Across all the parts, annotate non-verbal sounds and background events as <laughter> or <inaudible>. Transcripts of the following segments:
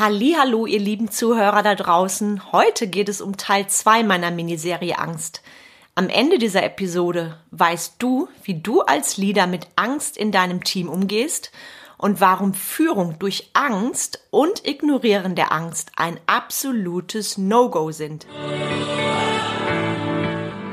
Hallo, ihr lieben Zuhörer da draußen. Heute geht es um Teil 2 meiner Miniserie Angst. Am Ende dieser Episode weißt du, wie du als Leader mit Angst in deinem Team umgehst und warum Führung durch Angst und Ignorieren der Angst ein absolutes No-Go sind.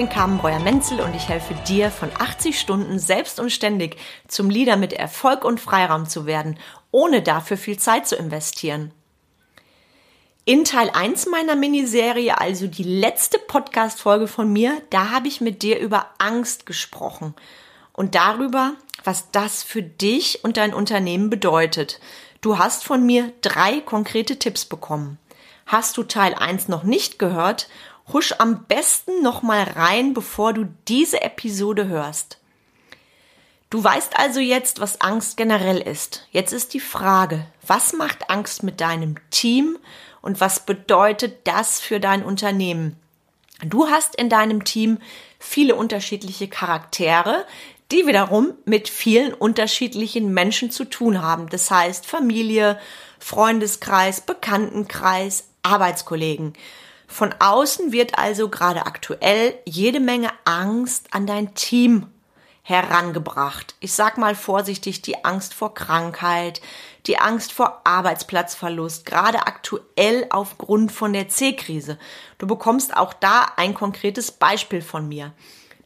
Bin Carmen Breuer-Menzel und ich helfe dir, von 80 Stunden selbst und ständig zum Leader mit Erfolg und Freiraum zu werden, ohne dafür viel Zeit zu investieren. In Teil 1 meiner Miniserie, also die letzte Podcast-Folge von mir, da habe ich mit dir über Angst gesprochen und darüber, was das für dich und dein Unternehmen bedeutet. Du hast von mir drei konkrete Tipps bekommen. Hast du Teil 1 noch nicht gehört Husch am besten nochmal rein, bevor du diese Episode hörst. Du weißt also jetzt, was Angst generell ist. Jetzt ist die Frage, was macht Angst mit deinem Team und was bedeutet das für dein Unternehmen? Du hast in deinem Team viele unterschiedliche Charaktere, die wiederum mit vielen unterschiedlichen Menschen zu tun haben. Das heißt Familie, Freundeskreis, Bekanntenkreis, Arbeitskollegen. Von außen wird also gerade aktuell jede Menge Angst an dein Team herangebracht. Ich sag mal vorsichtig, die Angst vor Krankheit, die Angst vor Arbeitsplatzverlust, gerade aktuell aufgrund von der C-Krise. Du bekommst auch da ein konkretes Beispiel von mir.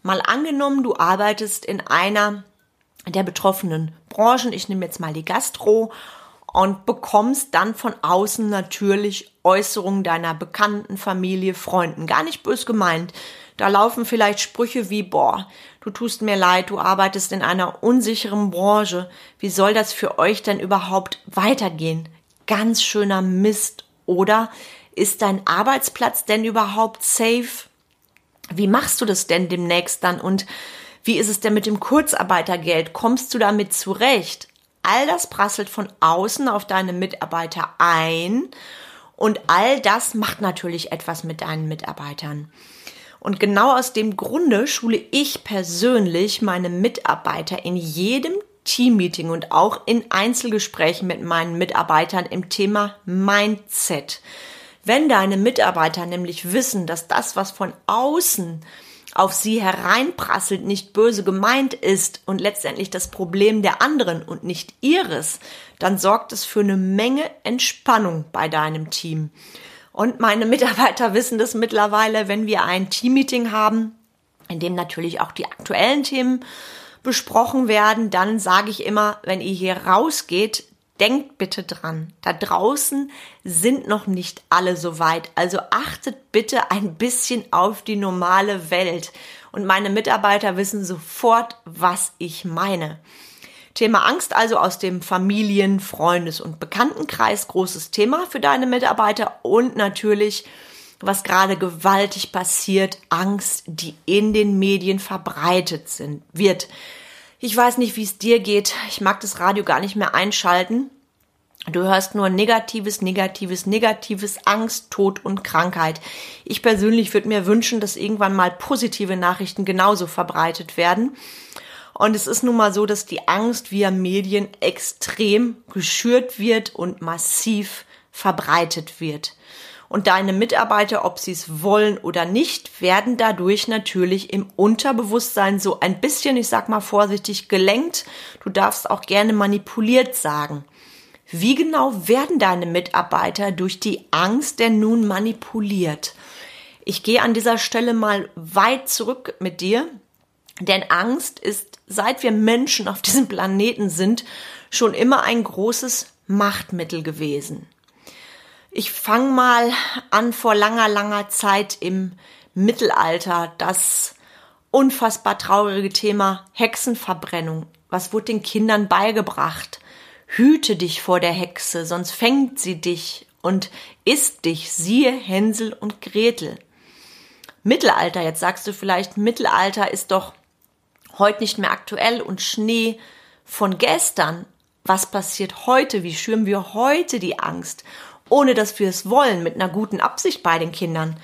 Mal angenommen, du arbeitest in einer der betroffenen Branchen, ich nehme jetzt mal die Gastro und bekommst dann von außen natürlich Äußerungen deiner Bekannten, Familie, Freunden. Gar nicht bös gemeint. Da laufen vielleicht Sprüche wie, boah, du tust mir leid, du arbeitest in einer unsicheren Branche. Wie soll das für euch denn überhaupt weitergehen? Ganz schöner Mist. Oder ist dein Arbeitsplatz denn überhaupt safe? Wie machst du das denn demnächst dann? Und wie ist es denn mit dem Kurzarbeitergeld? Kommst du damit zurecht? All das prasselt von außen auf deine Mitarbeiter ein und all das macht natürlich etwas mit deinen Mitarbeitern. Und genau aus dem Grunde schule ich persönlich meine Mitarbeiter in jedem Teammeeting und auch in Einzelgesprächen mit meinen Mitarbeitern im Thema Mindset. Wenn deine Mitarbeiter nämlich wissen, dass das, was von außen auf sie hereinprasselt, nicht böse gemeint ist und letztendlich das Problem der anderen und nicht ihres, dann sorgt es für eine Menge Entspannung bei deinem Team. Und meine Mitarbeiter <laughs> wissen das mittlerweile, wenn wir ein Teammeeting haben, in dem natürlich auch die aktuellen Themen besprochen werden, dann sage ich immer, wenn ihr hier rausgeht, denkt bitte dran, da draußen sind noch nicht alle so weit. Also achtet bitte ein bisschen auf die normale Welt. Und meine Mitarbeiter wissen sofort, was ich meine. Thema Angst also aus dem Familien-, Freundes- und Bekanntenkreis, großes Thema für deine Mitarbeiter und natürlich, was gerade gewaltig passiert, Angst, die in den Medien verbreitet sind, wird. Ich weiß nicht, wie es dir geht. Ich mag das Radio gar nicht mehr einschalten. Du hörst nur Negatives, Negatives, Negatives, Angst, Tod und Krankheit. Ich persönlich würde mir wünschen, dass irgendwann mal positive Nachrichten genauso verbreitet werden. Und es ist nun mal so, dass die Angst via Medien extrem geschürt wird und massiv verbreitet wird. Und deine Mitarbeiter, ob sie es wollen oder nicht, werden dadurch natürlich im Unterbewusstsein so ein bisschen, ich sag mal vorsichtig, gelenkt. Du darfst auch gerne manipuliert sagen. Wie genau werden deine Mitarbeiter durch die Angst denn nun manipuliert? Ich gehe an dieser Stelle mal weit zurück mit dir, denn Angst ist, seit wir Menschen auf diesem Planeten sind, schon immer ein großes Machtmittel gewesen. Ich fange mal an vor langer, langer Zeit im Mittelalter das unfassbar traurige Thema Hexenverbrennung. Was wurde den Kindern beigebracht? Hüte dich vor der Hexe, sonst fängt sie dich und isst dich, siehe Hänsel und Gretel. Mittelalter. Jetzt sagst du vielleicht, Mittelalter ist doch heute nicht mehr aktuell und Schnee von gestern. Was passiert heute? Wie schüren wir heute die Angst? Ohne dass wir es wollen, mit einer guten Absicht bei den Kindern.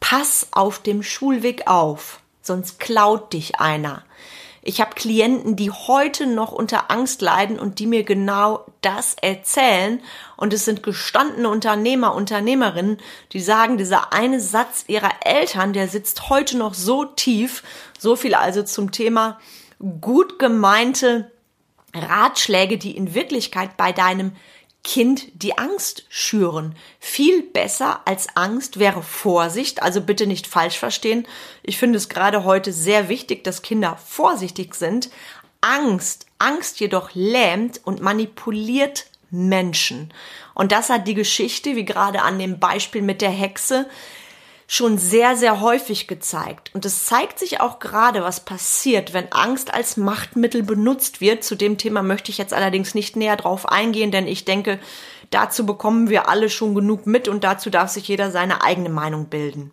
Pass auf dem Schulweg auf, sonst klaut dich einer. Ich habe Klienten, die heute noch unter Angst leiden und die mir genau das erzählen. Und es sind gestandene Unternehmer, Unternehmerinnen, die sagen, dieser eine Satz ihrer Eltern, der sitzt heute noch so tief. So viel also zum Thema gut gemeinte Ratschläge, die in Wirklichkeit bei deinem Kind die Angst schüren. Viel besser als Angst wäre Vorsicht, also bitte nicht falsch verstehen. Ich finde es gerade heute sehr wichtig, dass Kinder vorsichtig sind. Angst, Angst jedoch lähmt und manipuliert Menschen. Und das hat die Geschichte, wie gerade an dem Beispiel mit der Hexe, schon sehr, sehr häufig gezeigt. Und es zeigt sich auch gerade, was passiert, wenn Angst als Machtmittel benutzt wird. Zu dem Thema möchte ich jetzt allerdings nicht näher drauf eingehen, denn ich denke, dazu bekommen wir alle schon genug mit und dazu darf sich jeder seine eigene Meinung bilden.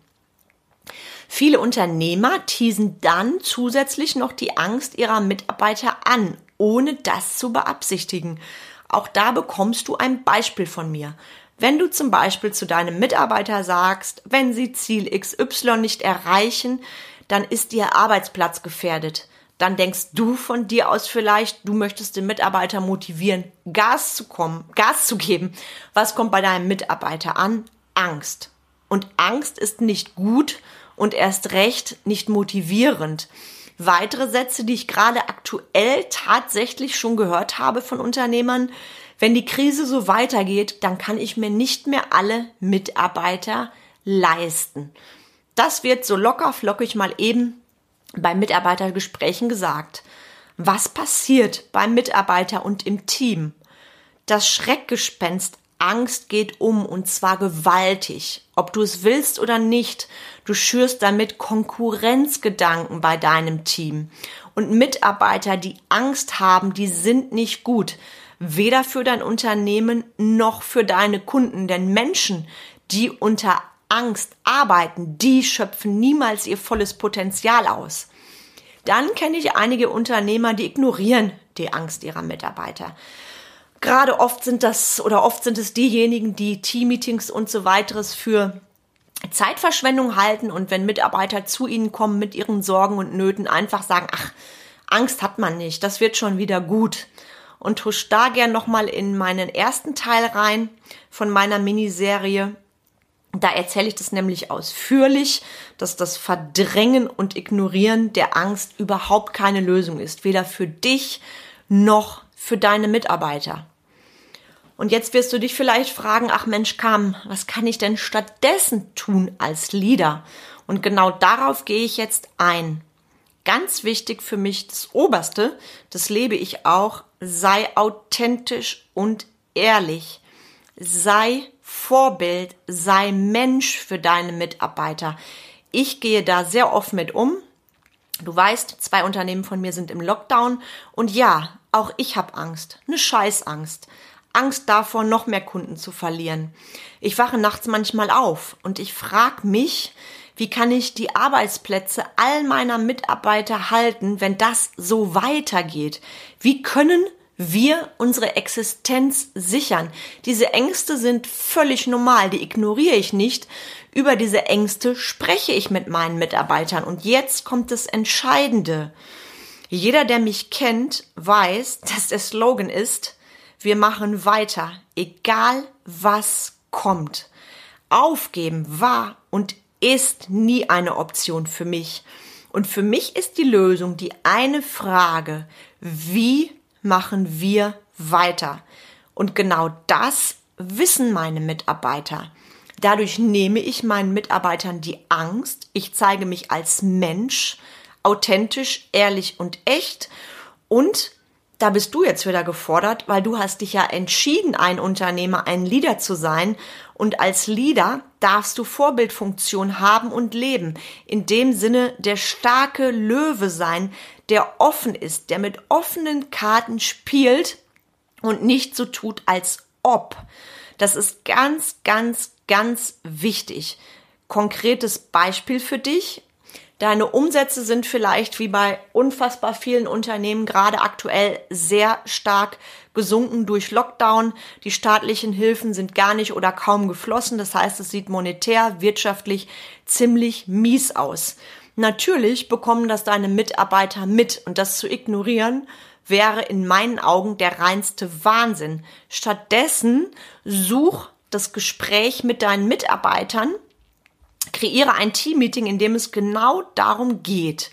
Viele Unternehmer teasen dann zusätzlich noch die Angst ihrer Mitarbeiter an, ohne das zu beabsichtigen. Auch da bekommst du ein Beispiel von mir. Wenn du zum Beispiel zu deinem Mitarbeiter sagst, wenn sie Ziel XY nicht erreichen, dann ist ihr Arbeitsplatz gefährdet. Dann denkst du von dir aus vielleicht, du möchtest den Mitarbeiter motivieren, Gas zu kommen, Gas zu geben. Was kommt bei deinem Mitarbeiter an? Angst. Und Angst ist nicht gut und erst recht nicht motivierend. Weitere Sätze, die ich gerade aktuell tatsächlich schon gehört habe von Unternehmern, wenn die Krise so weitergeht, dann kann ich mir nicht mehr alle Mitarbeiter leisten. Das wird so locker flockig mal eben bei Mitarbeitergesprächen gesagt. Was passiert beim Mitarbeiter und im Team? Das Schreckgespenst Angst geht um und zwar gewaltig. Ob du es willst oder nicht, du schürst damit Konkurrenzgedanken bei deinem Team. Und Mitarbeiter, die Angst haben, die sind nicht gut weder für dein Unternehmen noch für deine Kunden. Denn Menschen, die unter Angst arbeiten, die schöpfen niemals ihr volles Potenzial aus. Dann kenne ich einige Unternehmer, die ignorieren die Angst ihrer Mitarbeiter. Gerade oft sind das oder oft sind es diejenigen, die Teammeetings und so weiteres für Zeitverschwendung halten und wenn Mitarbeiter zu ihnen kommen mit ihren Sorgen und Nöten, einfach sagen, ach, Angst hat man nicht, das wird schon wieder gut und husch da gern nochmal in meinen ersten Teil rein von meiner Miniserie. Da erzähle ich das nämlich ausführlich, dass das Verdrängen und Ignorieren der Angst überhaupt keine Lösung ist, weder für dich noch für deine Mitarbeiter. Und jetzt wirst du dich vielleicht fragen, ach Mensch, Kam, was kann ich denn stattdessen tun als Leader? Und genau darauf gehe ich jetzt ein. Ganz wichtig für mich, das Oberste, das lebe ich auch, sei authentisch und ehrlich. Sei Vorbild, sei Mensch für deine Mitarbeiter. Ich gehe da sehr offen mit um. Du weißt, zwei Unternehmen von mir sind im Lockdown und ja, auch ich habe Angst, eine Scheißangst. Angst davor, noch mehr Kunden zu verlieren. Ich wache nachts manchmal auf und ich frage mich, wie kann ich die Arbeitsplätze all meiner Mitarbeiter halten, wenn das so weitergeht? Wie können wir unsere Existenz sichern. Diese Ängste sind völlig normal, die ignoriere ich nicht. Über diese Ängste spreche ich mit meinen Mitarbeitern. Und jetzt kommt das Entscheidende. Jeder, der mich kennt, weiß, <laughs> dass der Slogan ist, wir machen weiter, egal was kommt. Aufgeben war und ist nie eine Option für mich. Und für mich ist die Lösung die eine Frage, wie machen wir weiter? Und genau das wissen meine Mitarbeiter. Dadurch nehme ich meinen Mitarbeitern die Angst, ich zeige mich als Mensch, authentisch, ehrlich und echt und da bist du jetzt wieder gefordert, weil du hast dich ja entschieden, ein Unternehmer, ein Leader zu sein. Und als Leader darfst du Vorbildfunktion haben und leben. In dem Sinne der starke Löwe sein, der offen ist, der mit offenen Karten spielt und nicht so tut, als ob. Das ist ganz, ganz, ganz wichtig. konkretes Beispiel für dich. Deine Umsätze sind vielleicht wie bei unfassbar vielen Unternehmen gerade aktuell sehr stark gesunken durch Lockdown. Die staatlichen Hilfen sind gar nicht oder kaum geflossen. Das heißt, es sieht monetär, wirtschaftlich ziemlich mies aus. Natürlich bekommen das deine Mitarbeiter mit und das zu ignorieren wäre in meinen Augen der reinste Wahnsinn. Stattdessen such das Gespräch mit deinen Mitarbeitern Kreiere ein Teammeeting, in dem es genau darum geht.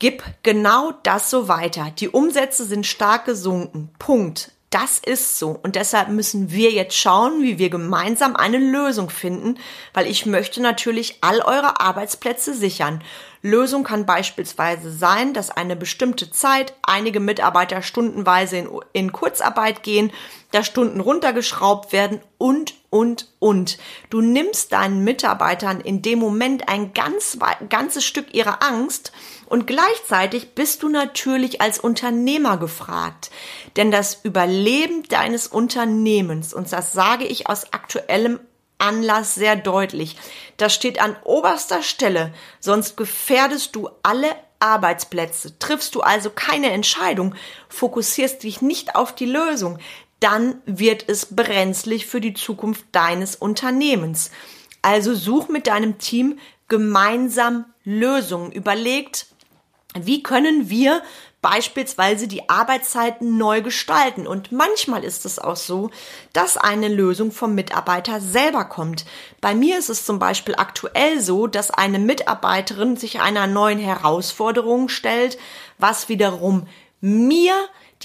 Gib genau das so weiter. Die Umsätze sind stark gesunken. Punkt. Das ist so. Und deshalb müssen wir jetzt schauen, wie wir gemeinsam eine Lösung finden, weil ich möchte natürlich all eure Arbeitsplätze sichern. Lösung kann beispielsweise sein, dass eine bestimmte Zeit einige Mitarbeiter stundenweise in, in Kurzarbeit gehen, da Stunden runtergeschraubt werden und, und, und. Du nimmst deinen Mitarbeitern in dem Moment ein ganz, ganzes Stück ihrer Angst und gleichzeitig bist du natürlich als Unternehmer gefragt. Denn das Überleben deines Unternehmens, und das sage ich aus aktuellem Anlass sehr deutlich, das steht an oberster Stelle, sonst gefährdest du alle Arbeitsplätze. Triffst du also keine Entscheidung, fokussierst dich nicht auf die Lösung, dann wird es brenzlig für die Zukunft deines Unternehmens. Also such mit deinem Team gemeinsam Lösungen. Überlegt, wie können wir beispielsweise die Arbeitszeiten neu gestalten? Und manchmal ist es auch so, dass eine Lösung vom Mitarbeiter selber kommt. Bei mir ist es zum Beispiel aktuell so, dass eine Mitarbeiterin sich einer neuen Herausforderung stellt, was wiederum mir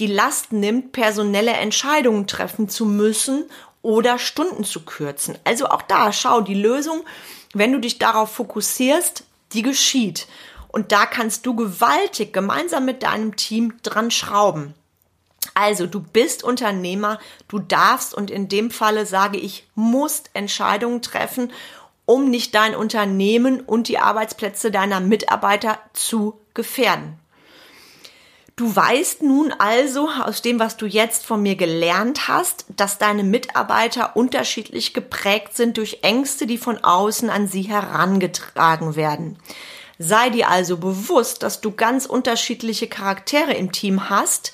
die Last nimmt, personelle Entscheidungen treffen zu müssen oder Stunden zu kürzen. Also auch da, schau, die Lösung, wenn du dich darauf fokussierst, die geschieht. Und da kannst du gewaltig gemeinsam mit deinem Team dran schrauben. Also, du bist Unternehmer, du darfst und in dem Falle sage ich, musst Entscheidungen treffen, um nicht dein Unternehmen und die Arbeitsplätze deiner Mitarbeiter zu gefährden. Du weißt nun also aus dem, was du jetzt von mir gelernt hast, dass deine Mitarbeiter unterschiedlich geprägt sind durch Ängste, die von außen an sie herangetragen werden. Sei dir also bewusst, dass du ganz unterschiedliche Charaktere im Team hast,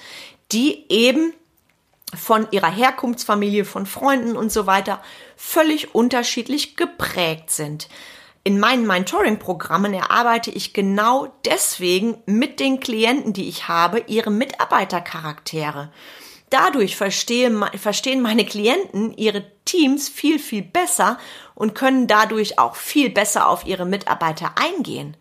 die eben von ihrer Herkunftsfamilie, von Freunden und so weiter völlig unterschiedlich geprägt sind. In meinen Mentoring-Programmen erarbeite ich genau deswegen mit den Klienten, die ich habe, ihre Mitarbeitercharaktere. Dadurch verstehen meine Klienten ihre Teams viel, viel besser und können dadurch auch viel besser auf ihre Mitarbeiter eingehen.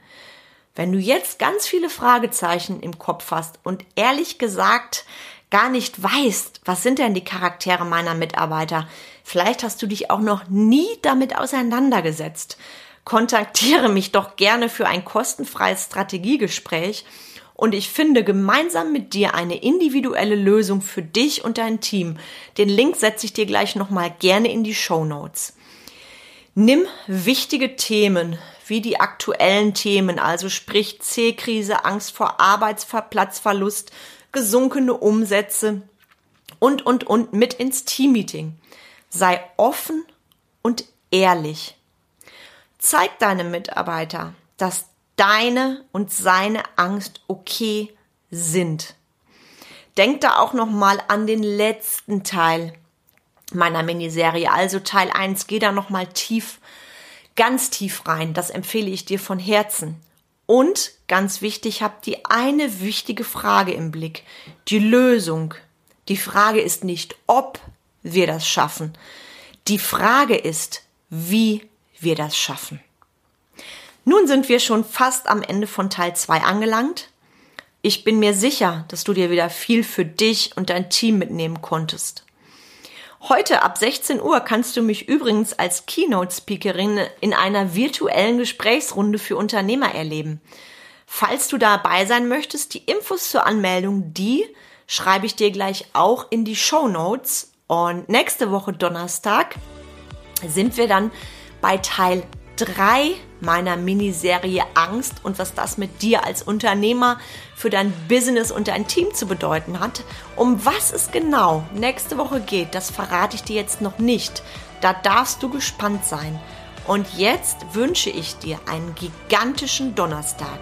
Wenn du jetzt ganz viele Fragezeichen im Kopf hast und ehrlich gesagt gar nicht weißt, was sind denn die Charaktere meiner Mitarbeiter, vielleicht hast du dich auch noch nie damit auseinandergesetzt, kontaktiere mich doch gerne für ein kostenfreies Strategiegespräch und ich finde gemeinsam mit dir eine individuelle Lösung für dich und dein Team. Den Link setze ich dir gleich nochmal gerne in die Show Notes. Nimm wichtige Themen wie die aktuellen Themen, also sprich C-Krise, Angst vor Arbeitsplatzverlust, gesunkene Umsätze und, und, und mit ins Teammeeting. Sei offen und ehrlich. Zeig deinem Mitarbeiter, dass deine und seine Angst okay sind. Denk da auch noch mal an den letzten Teil meiner Miniserie. Also Teil 1, geh da nochmal tief, ganz tief rein. Das empfehle ich dir von Herzen. Und ganz wichtig, hab die eine wichtige Frage im Blick. Die Lösung. Die Frage ist nicht, ob wir das schaffen. Die Frage ist, wie wir das schaffen. Nun sind wir schon fast am Ende von Teil 2 angelangt. Ich bin mir sicher, dass du dir wieder viel für dich und dein Team mitnehmen konntest. Heute ab 16 Uhr kannst du mich übrigens als Keynote-Speakerin in einer virtuellen Gesprächsrunde für Unternehmer erleben. Falls du dabei sein möchtest, die Infos zur Anmeldung, die schreibe ich dir gleich auch in die Show Notes. Und nächste Woche Donnerstag sind wir dann bei Teil drei meiner Miniserie Angst und was das mit dir als Unternehmer für dein Business und dein Team zu bedeuten hat. Um was es genau nächste Woche geht, das verrate ich dir jetzt noch nicht. Da darfst du gespannt sein. Und jetzt wünsche ich dir einen gigantischen Donnerstag.